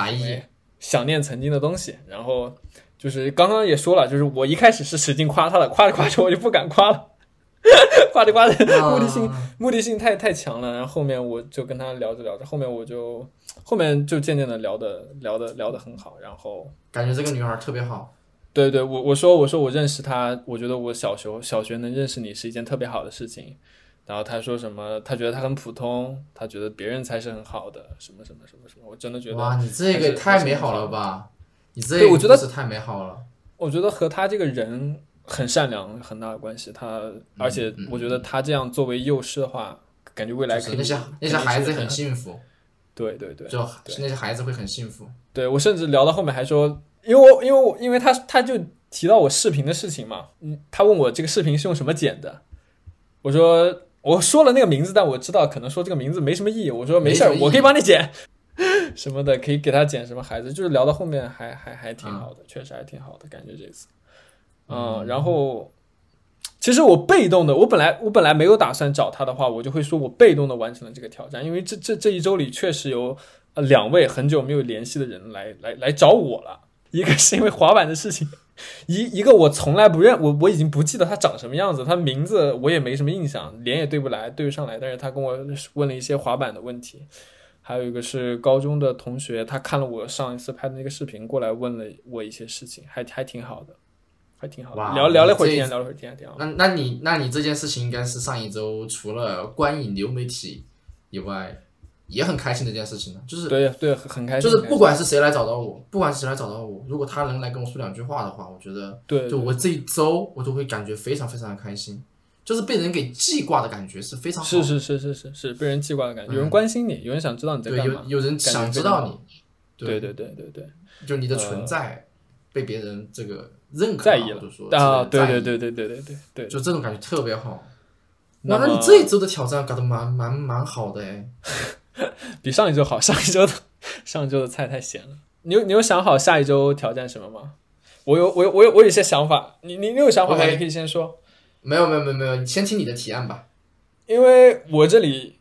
想念曾经的东西。然后就是刚刚也说了，就是我一开始是使劲夸他的，夸着夸着我就不敢夸了，夸着夸着目的性啊目的性太太强了，然后后面我就跟他聊着聊着，后面我就后面就渐渐的聊的聊的聊的很好，然后感觉这个女孩特别好，对对，我我说我说我认识她，我觉得我小时候小学能认识你是一件特别好的事情，然后他说什么，他觉得他很普通，他觉得别人才是很好的，什么什么什么什么，我真的觉得，哇，你这个也太美好了吧！你这个我觉得是太美好了，我觉得和他这个人很善良很大的关系，他而且我觉得他这样作为幼师的话，感觉未来那些那些孩子很幸福，对对对，就那些孩子会很幸福。对我甚至聊到后面还说，因为我因为我因为他他就提到我视频的事情嘛，嗯，他问我这个视频是用什么剪的，我说我说了那个名字，但我知道可能说这个名字没什么意义，我说没事儿我可以帮你剪 什么的，可以给他剪什么孩子，就是聊到后面还还还挺好的，确实还挺好的感觉这次，嗯，然后。其实我被动的，我本来我本来没有打算找他的话，我就会说我被动的完成了这个挑战，因为这这这一周里确实有呃两位很久没有联系的人来来来找我了，一个是因为滑板的事情，一一个我从来不认我我已经不记得他长什么样子，他名字我也没什么印象，脸也对不来对不上来，但是他跟我问了一些滑板的问题。还有一个是高中的同学，他看了我上一次拍的那个视频，过来问了我一些事情，还还挺好的，还挺好的。哇聊聊了会儿天，聊了会儿天，还挺好。那那你那你这件事情应该是上一周除了观影流媒体以外也很开心的一件事情呢。就是对对，很很开心。就是不管是谁来找到我，不管是谁来找到我，如果他能来跟我说两句话的话，我觉得对，就我这一周我都会感觉非常非常的开心，就是被人给记挂的感觉是非常好的。是是是是是是被人记挂的感觉，有人关心你，有人想知道你在对，干嘛。有有人想知道你，对对对对对，就你的存在被别人这个认可在意说啊，对对对对对对对对，就这种感觉特别好。那那那你这一周的挑战搞得蛮蛮蛮好的哎，比上一周好，上一周的上一周的菜太咸了。你有你有想好下一周挑战什么吗？我有我有我有我有一些想法，你你你有想法你可以先说，没有没有没有没有，你先听你的提案吧。因为我这里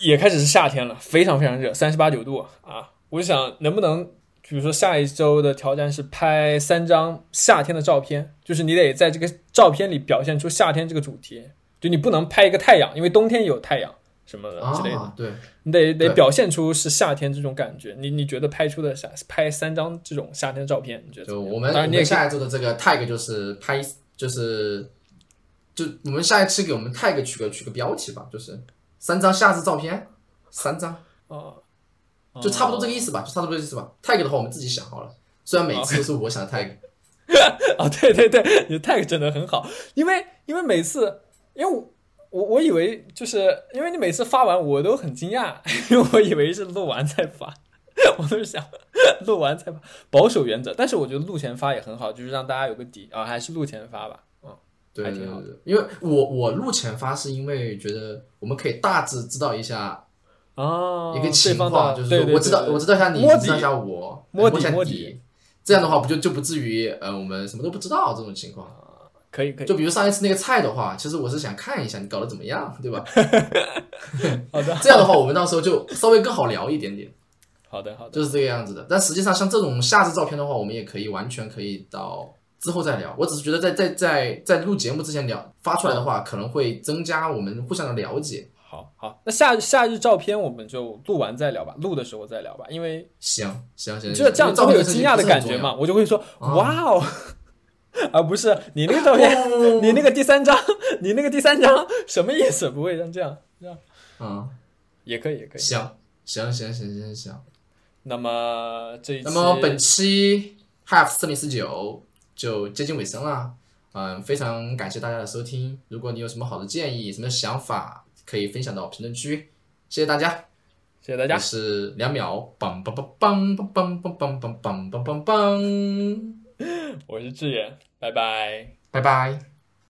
也开始是夏天了，非常非常热，三十八九度啊！我就想能不能，比如说下一周的挑战是拍三张夏天的照片，就是你得在这个照片里表现出夏天这个主题，就你不能拍一个太阳，因为冬天也有太阳什么的之类的，啊，对，你得得表现出是夏天这种感觉。你你觉得拍出的夏拍三张这种夏天的照片，你觉得？就我们当然你也我们下一周的这个 tag 就是拍，就是就我们下一期给我们 tag 取个取个标题吧，就是三张夏日照片，三张，哦，就差不多这个意思吧，就差不多这个意思吧。tag 的话我们自己想好了，虽然每次都是我想的 tag，哦，对对对，你的 tag 真的很好，因为因为每次，因为我我我以为就是因为你每次发完我都很惊讶，因为我以为是录完再发，我都是想录完再发，保守原则。但是我觉得录前发也很好，就是让大家有个底啊，还是录前发吧。嗯，对还挺好对对对，因为我我录前发是因为觉得我们可以大致知道一下哦，一个情况，就是说我知道我知道一下你，知道一下我，摸底摸底底，这样的话不就就不至于呃我们什么都不知道这种情况。可以可以，就比如上一次那个菜的话，其实我是想看一下你搞得怎么样，对吧？好的这样的话，我们到时候就稍微更好聊一点点，好的好的，就是这个样子的。但实际上，像这种夏日照片的话，我们也可以完全可以到之后再聊。我只是觉得在在在在录节目之前聊发出来的话，可能会增加我们互相的了解。好好，那夏夏日照片我们就录完再聊吧，录的时候再聊吧，因为行行行，就这样就会有惊讶的感觉嘛。我就会说啊哇哦，而 不是你那个照片，哦你那个第三张，你那个第三张 什么意思？不会像这样，这样嗯，也可以，也可以。行行行行行行。那么这那么本期 half 四零四九就接近尾声了，嗯，非常感谢大家的收听。如果你有什么好的建议、什么想法，可以分享到评论区。谢谢大家，谢谢大家，是两秒，梆梆梆梆梆梆梆梆梆梆梆，我是志远，拜拜。拜拜。